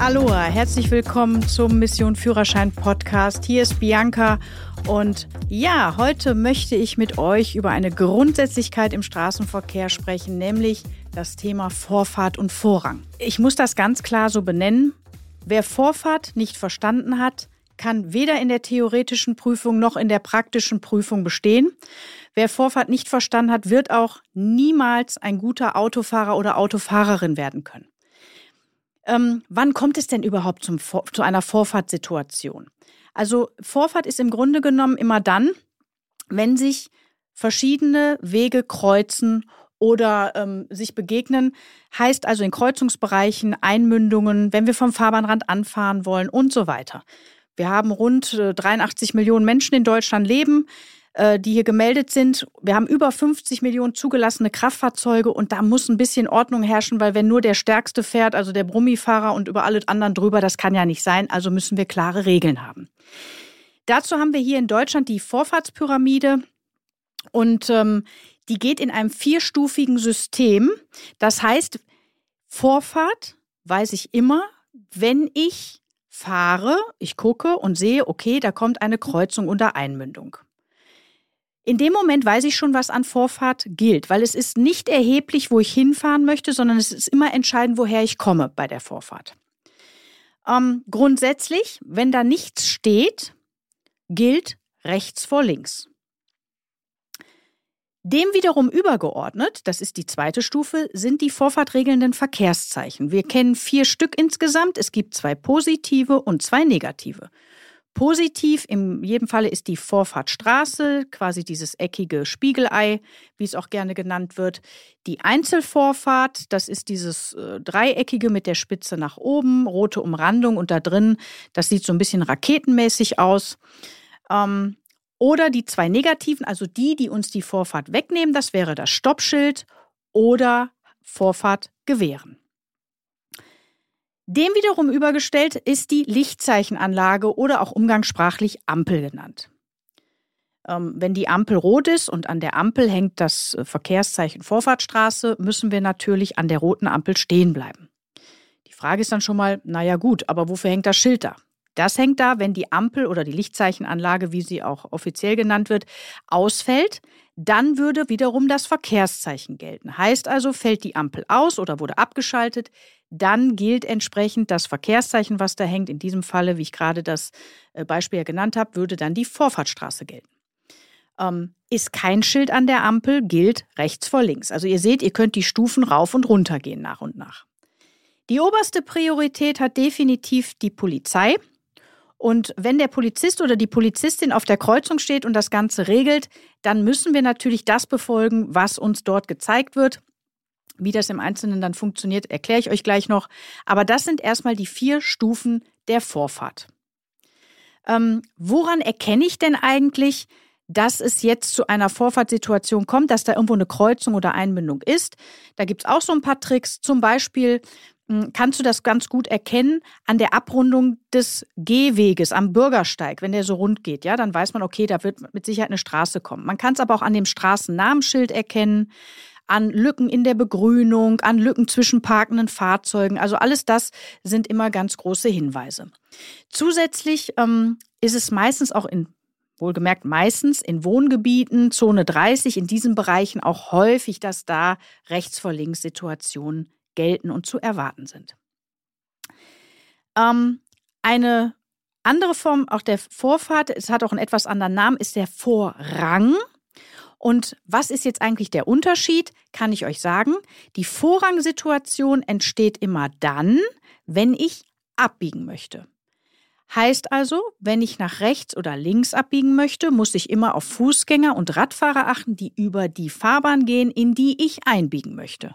Aloha, herzlich willkommen zum Mission Führerschein Podcast. Hier ist Bianca und ja, heute möchte ich mit euch über eine Grundsätzlichkeit im Straßenverkehr sprechen, nämlich das Thema Vorfahrt und Vorrang. Ich muss das ganz klar so benennen. Wer Vorfahrt nicht verstanden hat, kann weder in der theoretischen Prüfung noch in der praktischen Prüfung bestehen. Wer Vorfahrt nicht verstanden hat, wird auch niemals ein guter Autofahrer oder Autofahrerin werden können. Ähm, wann kommt es denn überhaupt zum, zu einer Vorfahrtssituation? Also Vorfahrt ist im Grunde genommen immer dann, wenn sich verschiedene Wege kreuzen oder ähm, sich begegnen, heißt also in Kreuzungsbereichen, Einmündungen, wenn wir vom Fahrbahnrand anfahren wollen und so weiter. Wir haben rund 83 äh, Millionen Menschen in Deutschland leben. Äh, die hier gemeldet sind. Wir haben über 50 Millionen zugelassene Kraftfahrzeuge und da muss ein bisschen Ordnung herrschen, weil wenn nur der Stärkste fährt, also der Brummifahrer und über alle anderen drüber, das kann ja nicht sein. Also müssen wir klare Regeln haben. Dazu haben wir hier in Deutschland die Vorfahrtspyramide und ähm, die geht in einem vierstufigen System. Das heißt, Vorfahrt weiß ich immer, wenn ich fahre, ich gucke und sehe, okay, da kommt eine Kreuzung unter Einmündung. In dem Moment weiß ich schon, was an Vorfahrt gilt, weil es ist nicht erheblich, wo ich hinfahren möchte, sondern es ist immer entscheidend, woher ich komme bei der Vorfahrt. Ähm, grundsätzlich, wenn da nichts steht, gilt rechts vor links. Dem wiederum übergeordnet, das ist die zweite Stufe, sind die vorfahrtregelnden Verkehrszeichen. Wir kennen vier Stück insgesamt. Es gibt zwei positive und zwei negative. Positiv in jedem Falle ist die Vorfahrtstraße, quasi dieses eckige Spiegelei, wie es auch gerne genannt wird. Die Einzelvorfahrt, das ist dieses äh, dreieckige mit der Spitze nach oben, rote Umrandung und da drin, das sieht so ein bisschen raketenmäßig aus. Ähm, oder die zwei negativen, also die, die uns die Vorfahrt wegnehmen, das wäre das Stoppschild oder Vorfahrt gewähren. Dem wiederum übergestellt ist die Lichtzeichenanlage oder auch umgangssprachlich Ampel genannt. Ähm, wenn die Ampel rot ist und an der Ampel hängt das äh, Verkehrszeichen Vorfahrtstraße, müssen wir natürlich an der roten Ampel stehen bleiben. Die Frage ist dann schon mal, naja gut, aber wofür hängt das Schild da? Das hängt da, wenn die Ampel oder die Lichtzeichenanlage, wie sie auch offiziell genannt wird, ausfällt, dann würde wiederum das Verkehrszeichen gelten. Heißt also, fällt die Ampel aus oder wurde abgeschaltet, dann gilt entsprechend das Verkehrszeichen, was da hängt. In diesem Falle, wie ich gerade das äh, Beispiel ja genannt habe, würde dann die Vorfahrtsstraße gelten. Ähm, ist kein Schild an der Ampel, gilt rechts vor links. Also ihr seht, ihr könnt die Stufen rauf und runter gehen nach und nach. Die oberste Priorität hat definitiv die Polizei. Und wenn der Polizist oder die Polizistin auf der Kreuzung steht und das Ganze regelt, dann müssen wir natürlich das befolgen, was uns dort gezeigt wird. Wie das im Einzelnen dann funktioniert, erkläre ich euch gleich noch. Aber das sind erstmal die vier Stufen der Vorfahrt. Ähm, woran erkenne ich denn eigentlich, dass es jetzt zu einer Vorfahrtssituation kommt, dass da irgendwo eine Kreuzung oder Einbindung ist? Da gibt es auch so ein paar Tricks. Zum Beispiel hm, kannst du das ganz gut erkennen an der Abrundung des Gehweges am Bürgersteig, wenn der so rund geht, ja, dann weiß man, okay, da wird mit Sicherheit eine Straße kommen. Man kann es aber auch an dem Straßennamensschild erkennen, an Lücken in der Begrünung, an Lücken zwischen parkenden Fahrzeugen. Also alles das sind immer ganz große Hinweise. Zusätzlich ähm, ist es meistens auch in wohlgemerkt meistens in Wohngebieten, Zone 30, in diesen Bereichen auch häufig, dass da rechts vor links Situationen gelten und zu erwarten sind. Ähm, eine andere Form auch der Vorfahrt, es hat auch einen etwas anderen Namen, ist der Vorrang. Und was ist jetzt eigentlich der Unterschied? Kann ich euch sagen. Die Vorrangsituation entsteht immer dann, wenn ich abbiegen möchte. Heißt also, wenn ich nach rechts oder links abbiegen möchte, muss ich immer auf Fußgänger und Radfahrer achten, die über die Fahrbahn gehen, in die ich einbiegen möchte.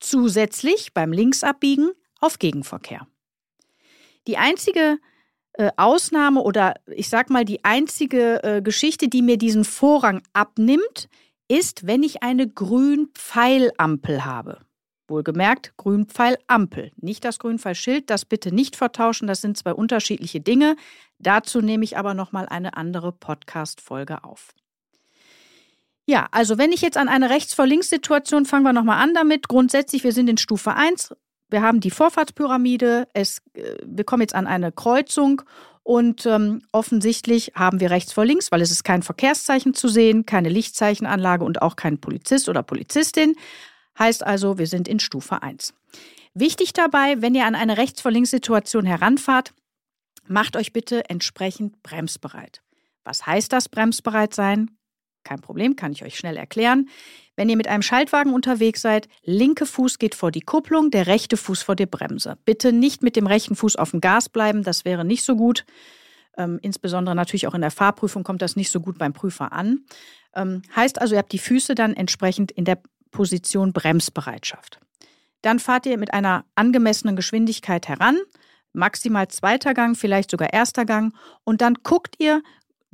Zusätzlich beim Linksabbiegen auf Gegenverkehr. Die einzige äh, Ausnahme oder ich sag mal die einzige äh, Geschichte, die mir diesen Vorrang abnimmt, ist, wenn ich eine Grünpfeilampel habe. Wohlgemerkt, Grünpfeilampel, nicht das Grünpfeilschild, das bitte nicht vertauschen, das sind zwei unterschiedliche Dinge. Dazu nehme ich aber nochmal eine andere Podcast-Folge auf. Ja, also wenn ich jetzt an eine Rechts-vor-Links-Situation, fangen wir nochmal an damit. Grundsätzlich, wir sind in Stufe 1. wir haben die Vorfahrtspyramide, es, äh, wir kommen jetzt an eine Kreuzung und ähm, offensichtlich haben wir rechts vor links, weil es ist kein Verkehrszeichen zu sehen, keine Lichtzeichenanlage und auch kein Polizist oder Polizistin. Heißt also, wir sind in Stufe 1. Wichtig dabei, wenn ihr an eine rechts vor links Situation heranfahrt, macht euch bitte entsprechend bremsbereit. Was heißt das bremsbereit sein? Kein Problem, kann ich euch schnell erklären. Wenn ihr mit einem Schaltwagen unterwegs seid, linke Fuß geht vor die Kupplung, der rechte Fuß vor die Bremse. Bitte nicht mit dem rechten Fuß auf dem Gas bleiben, das wäre nicht so gut. Ähm, insbesondere natürlich auch in der Fahrprüfung kommt das nicht so gut beim Prüfer an. Ähm, heißt also, ihr habt die Füße dann entsprechend in der Position Bremsbereitschaft. Dann fahrt ihr mit einer angemessenen Geschwindigkeit heran, maximal zweiter Gang, vielleicht sogar erster Gang, und dann guckt ihr,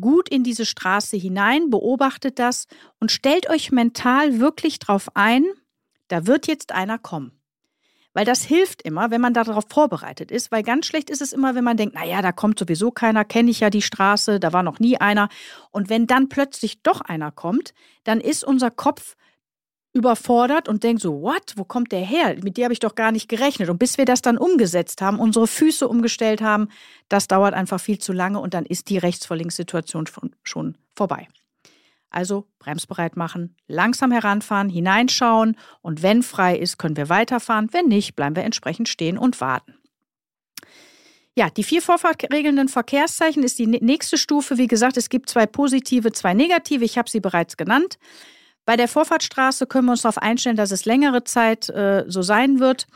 gut in diese Straße hinein, beobachtet das und stellt euch mental wirklich darauf ein, da wird jetzt einer kommen. Weil das hilft immer, wenn man darauf vorbereitet ist, weil ganz schlecht ist es immer, wenn man denkt, naja, da kommt sowieso keiner, kenne ich ja die Straße, da war noch nie einer. Und wenn dann plötzlich doch einer kommt, dann ist unser Kopf überfordert und denkt so, what, wo kommt der her? Mit dir habe ich doch gar nicht gerechnet. Und bis wir das dann umgesetzt haben, unsere Füße umgestellt haben, das dauert einfach viel zu lange und dann ist die Rechts-vor-Links-Situation schon vorbei. Also bremsbereit machen, langsam heranfahren, hineinschauen und wenn frei ist, können wir weiterfahren. Wenn nicht, bleiben wir entsprechend stehen und warten. Ja, die vier vorfahrtregelnden Verkehrszeichen ist die nächste Stufe. Wie gesagt, es gibt zwei positive, zwei negative. Ich habe sie bereits genannt. Bei der Vorfahrtsstraße können wir uns darauf einstellen, dass es längere Zeit äh, so sein wird.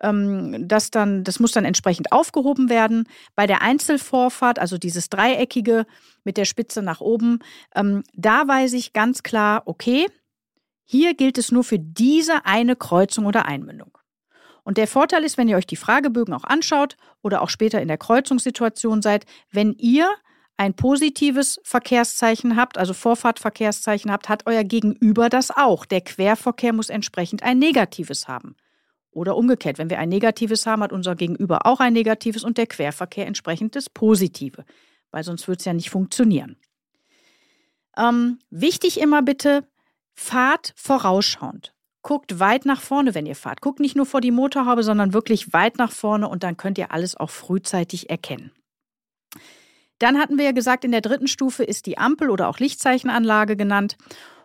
Ähm, das, dann, das muss dann entsprechend aufgehoben werden. Bei der Einzelvorfahrt, also dieses dreieckige mit der Spitze nach oben, ähm, da weiß ich ganz klar, okay, hier gilt es nur für diese eine Kreuzung oder Einmündung. Und der Vorteil ist, wenn ihr euch die Fragebögen auch anschaut oder auch später in der Kreuzungssituation seid, wenn ihr ein positives Verkehrszeichen habt, also Vorfahrtverkehrszeichen habt, hat euer Gegenüber das auch. Der Querverkehr muss entsprechend ein negatives haben. Oder umgekehrt, wenn wir ein negatives haben, hat unser Gegenüber auch ein negatives und der Querverkehr entsprechend das Positive, weil sonst würde es ja nicht funktionieren. Ähm, wichtig immer bitte, fahrt vorausschauend. Guckt weit nach vorne, wenn ihr fahrt. Guckt nicht nur vor die Motorhaube, sondern wirklich weit nach vorne und dann könnt ihr alles auch frühzeitig erkennen. Dann hatten wir ja gesagt, in der dritten Stufe ist die Ampel oder auch Lichtzeichenanlage genannt.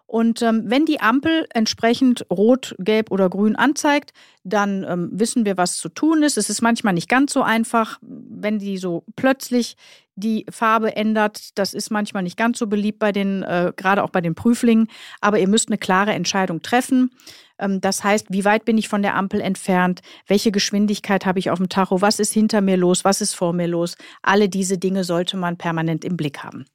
Und ähm, wenn die Ampel entsprechend rot, gelb oder grün anzeigt, dann ähm, wissen wir, was zu tun ist. Es ist manchmal nicht ganz so einfach, wenn die so plötzlich die Farbe ändert. Das ist manchmal nicht ganz so beliebt bei den, äh, gerade auch bei den Prüflingen. Aber ihr müsst eine klare Entscheidung treffen. Ähm, das heißt, wie weit bin ich von der Ampel entfernt? Welche Geschwindigkeit habe ich auf dem Tacho? Was ist hinter mir los? Was ist vor mir los? Alle diese Dinge sollte man permanent im Blick haben.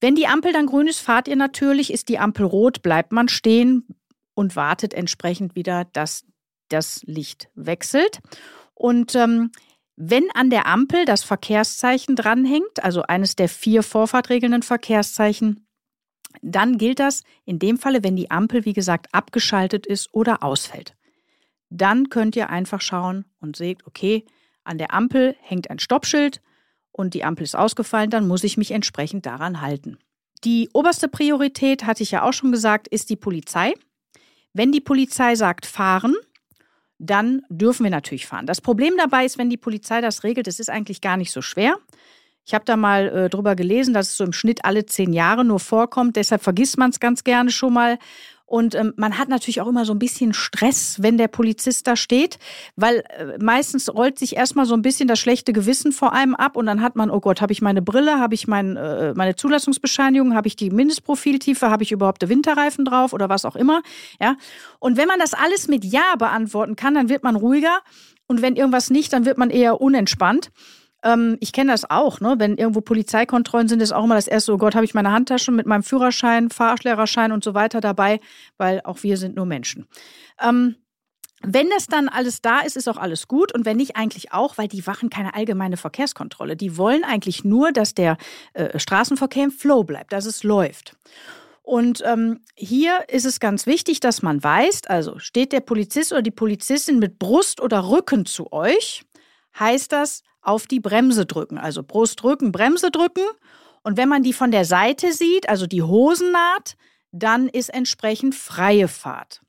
Wenn die Ampel dann grün ist, fahrt ihr natürlich. Ist die Ampel rot, bleibt man stehen und wartet entsprechend wieder, dass das Licht wechselt. Und ähm, wenn an der Ampel das Verkehrszeichen dranhängt, also eines der vier vorfahrtregelnden Verkehrszeichen, dann gilt das in dem Falle, wenn die Ampel, wie gesagt, abgeschaltet ist oder ausfällt. Dann könnt ihr einfach schauen und seht, okay, an der Ampel hängt ein Stoppschild und die Ampel ist ausgefallen, dann muss ich mich entsprechend daran halten. Die oberste Priorität, hatte ich ja auch schon gesagt, ist die Polizei. Wenn die Polizei sagt fahren, dann dürfen wir natürlich fahren. Das Problem dabei ist, wenn die Polizei das regelt, es ist eigentlich gar nicht so schwer. Ich habe da mal äh, drüber gelesen, dass es so im Schnitt alle zehn Jahre nur vorkommt. Deshalb vergisst man es ganz gerne schon mal. Und ähm, man hat natürlich auch immer so ein bisschen Stress, wenn der Polizist da steht, weil äh, meistens rollt sich erstmal so ein bisschen das schlechte Gewissen vor einem ab und dann hat man, oh Gott, habe ich meine Brille, habe ich mein, äh, meine Zulassungsbescheinigung, habe ich die Mindestprofiltiefe, habe ich überhaupt die Winterreifen drauf oder was auch immer. Ja. Und wenn man das alles mit Ja beantworten kann, dann wird man ruhiger. Und wenn irgendwas nicht, dann wird man eher unentspannt. Ähm, ich kenne das auch, ne? wenn irgendwo Polizeikontrollen sind, ist auch immer das erste, oh Gott, habe ich meine Handtasche mit meinem Führerschein, Fahrlehrerschein und so weiter dabei, weil auch wir sind nur Menschen. Ähm, wenn das dann alles da ist, ist auch alles gut. Und wenn nicht, eigentlich auch, weil die machen keine allgemeine Verkehrskontrolle. Die wollen eigentlich nur, dass der äh, Straßenverkehr im Flow bleibt, dass es läuft. Und ähm, hier ist es ganz wichtig, dass man weiß, also steht der Polizist oder die Polizistin mit Brust oder Rücken zu euch, heißt das, auf die Bremse drücken. Also Brust drücken, Bremse drücken. Und wenn man die von der Seite sieht, also die Hosennaht, dann ist entsprechend freie Fahrt.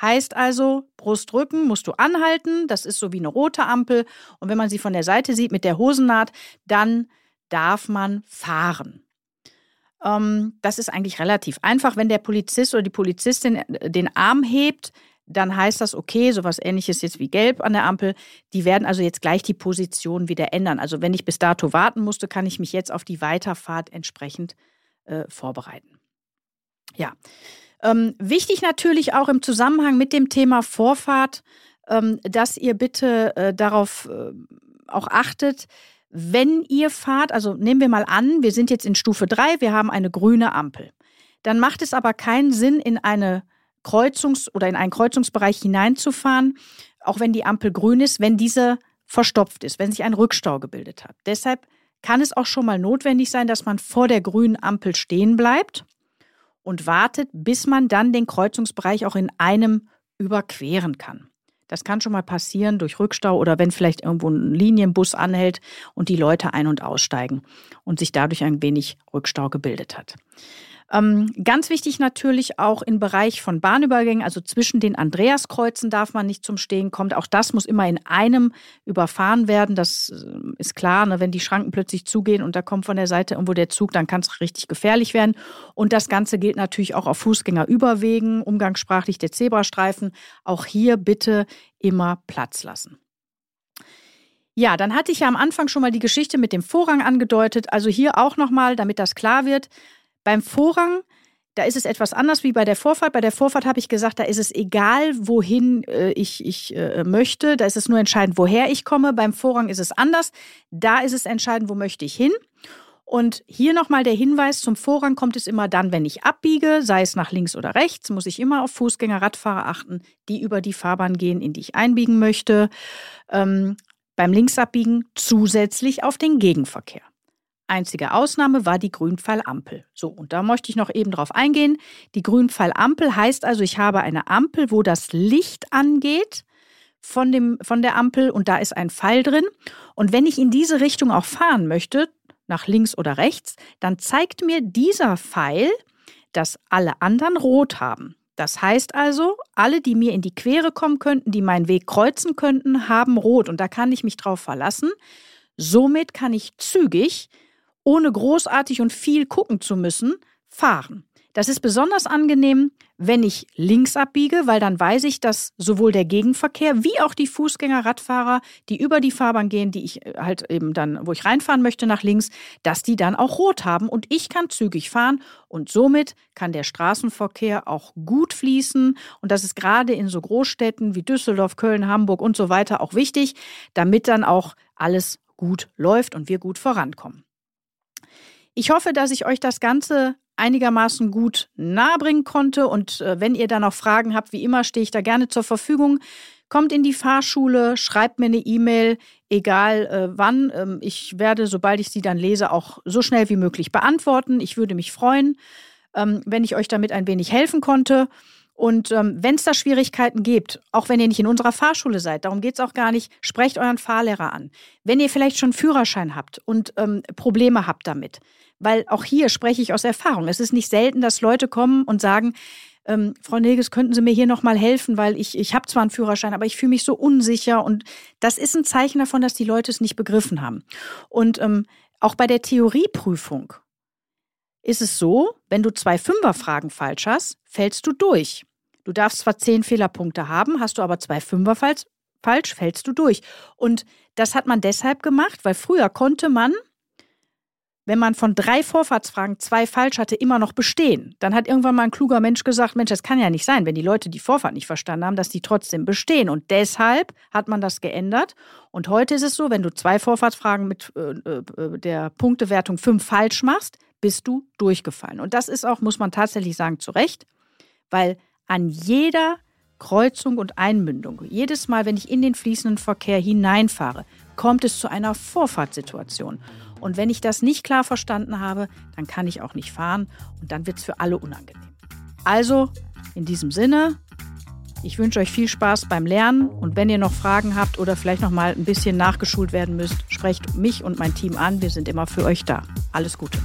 Heißt also, Brustrücken musst du anhalten, das ist so wie eine rote Ampel. Und wenn man sie von der Seite sieht mit der Hosennaht, dann darf man fahren. Ähm, das ist eigentlich relativ einfach. Wenn der Polizist oder die Polizistin äh, den Arm hebt, dann heißt das, okay, sowas ähnliches jetzt wie gelb an der Ampel. Die werden also jetzt gleich die Position wieder ändern. Also wenn ich bis dato warten musste, kann ich mich jetzt auf die Weiterfahrt entsprechend äh, vorbereiten. Ja. Ähm, wichtig natürlich auch im Zusammenhang mit dem Thema Vorfahrt, ähm, dass ihr bitte äh, darauf äh, auch achtet, wenn ihr fahrt, also nehmen wir mal an, wir sind jetzt in Stufe 3, wir haben eine grüne Ampel. Dann macht es aber keinen Sinn, in eine Kreuzungs- oder in einen Kreuzungsbereich hineinzufahren, auch wenn die Ampel grün ist, wenn diese verstopft ist, wenn sich ein Rückstau gebildet hat. Deshalb kann es auch schon mal notwendig sein, dass man vor der grünen Ampel stehen bleibt und wartet, bis man dann den Kreuzungsbereich auch in einem überqueren kann. Das kann schon mal passieren durch Rückstau oder wenn vielleicht irgendwo ein Linienbus anhält und die Leute ein- und aussteigen und sich dadurch ein wenig Rückstau gebildet hat. Ähm, ganz wichtig natürlich auch im Bereich von Bahnübergängen, also zwischen den Andreaskreuzen darf man nicht zum Stehen kommen. Auch das muss immer in einem überfahren werden. Das äh, ist klar, ne? wenn die Schranken plötzlich zugehen und da kommt von der Seite irgendwo der Zug, dann kann es richtig gefährlich werden. Und das Ganze gilt natürlich auch auf Fußgängerüberwegen, umgangssprachlich der Zebrastreifen. Auch hier bitte immer Platz lassen. Ja, dann hatte ich ja am Anfang schon mal die Geschichte mit dem Vorrang angedeutet. Also hier auch nochmal, damit das klar wird. Beim Vorrang, da ist es etwas anders wie bei der Vorfahrt. Bei der Vorfahrt habe ich gesagt, da ist es egal, wohin äh, ich, ich äh, möchte. Da ist es nur entscheidend, woher ich komme. Beim Vorrang ist es anders. Da ist es entscheidend, wo möchte ich hin. Und hier nochmal der Hinweis, zum Vorrang kommt es immer dann, wenn ich abbiege, sei es nach links oder rechts, muss ich immer auf Fußgänger, Radfahrer achten, die über die Fahrbahn gehen, in die ich einbiegen möchte. Ähm, beim Linksabbiegen zusätzlich auf den Gegenverkehr. Einzige Ausnahme war die Grünpfeilampel. So, und da möchte ich noch eben drauf eingehen. Die Grünpfeilampel heißt also, ich habe eine Ampel, wo das Licht angeht von, dem, von der Ampel und da ist ein Pfeil drin. Und wenn ich in diese Richtung auch fahren möchte, nach links oder rechts, dann zeigt mir dieser Pfeil, dass alle anderen rot haben. Das heißt also, alle, die mir in die Quere kommen könnten, die meinen Weg kreuzen könnten, haben rot und da kann ich mich drauf verlassen. Somit kann ich zügig ohne großartig und viel gucken zu müssen, fahren. Das ist besonders angenehm, wenn ich links abbiege, weil dann weiß ich, dass sowohl der Gegenverkehr wie auch die Fußgänger, Radfahrer, die über die Fahrbahn gehen, die ich äh, halt eben dann, wo ich reinfahren möchte nach links, dass die dann auch rot haben und ich kann zügig fahren und somit kann der Straßenverkehr auch gut fließen und das ist gerade in so Großstädten wie Düsseldorf, Köln, Hamburg und so weiter auch wichtig, damit dann auch alles gut läuft und wir gut vorankommen. Ich hoffe, dass ich euch das Ganze einigermaßen gut nahebringen konnte. Und äh, wenn ihr da noch Fragen habt, wie immer, stehe ich da gerne zur Verfügung. Kommt in die Fahrschule, schreibt mir eine E-Mail, egal äh, wann. Ähm, ich werde, sobald ich sie dann lese, auch so schnell wie möglich beantworten. Ich würde mich freuen, ähm, wenn ich euch damit ein wenig helfen konnte. Und ähm, wenn es da Schwierigkeiten gibt, auch wenn ihr nicht in unserer Fahrschule seid, darum geht es auch gar nicht, sprecht euren Fahrlehrer an. Wenn ihr vielleicht schon Führerschein habt und ähm, Probleme habt damit, weil auch hier spreche ich aus Erfahrung. Es ist nicht selten, dass Leute kommen und sagen, ähm, Frau Neges, könnten Sie mir hier nochmal helfen, weil ich, ich habe zwar einen Führerschein, aber ich fühle mich so unsicher. Und das ist ein Zeichen davon, dass die Leute es nicht begriffen haben. Und ähm, auch bei der Theorieprüfung ist es so, wenn du zwei Fünferfragen falsch hast, fällst du durch. Du darfst zwar zehn Fehlerpunkte haben, hast du aber zwei Fünfer falsch, falsch, fällst du durch. Und das hat man deshalb gemacht, weil früher konnte man, wenn man von drei Vorfahrtsfragen zwei falsch hatte, immer noch bestehen. Dann hat irgendwann mal ein kluger Mensch gesagt, Mensch, das kann ja nicht sein, wenn die Leute die Vorfahrt nicht verstanden haben, dass die trotzdem bestehen. Und deshalb hat man das geändert. Und heute ist es so, wenn du zwei Vorfahrtsfragen mit äh, äh, der Punktewertung fünf falsch machst, bist du durchgefallen. Und das ist auch, muss man tatsächlich sagen, zu Recht, weil an jeder Kreuzung und Einmündung, jedes Mal, wenn ich in den fließenden Verkehr hineinfahre, kommt es zu einer Vorfahrtssituation. Und wenn ich das nicht klar verstanden habe, dann kann ich auch nicht fahren und dann wird es für alle unangenehm. Also, in diesem Sinne, ich wünsche euch viel Spaß beim Lernen und wenn ihr noch Fragen habt oder vielleicht noch mal ein bisschen nachgeschult werden müsst, sprecht mich und mein Team an. Wir sind immer für euch da. Alles Gute.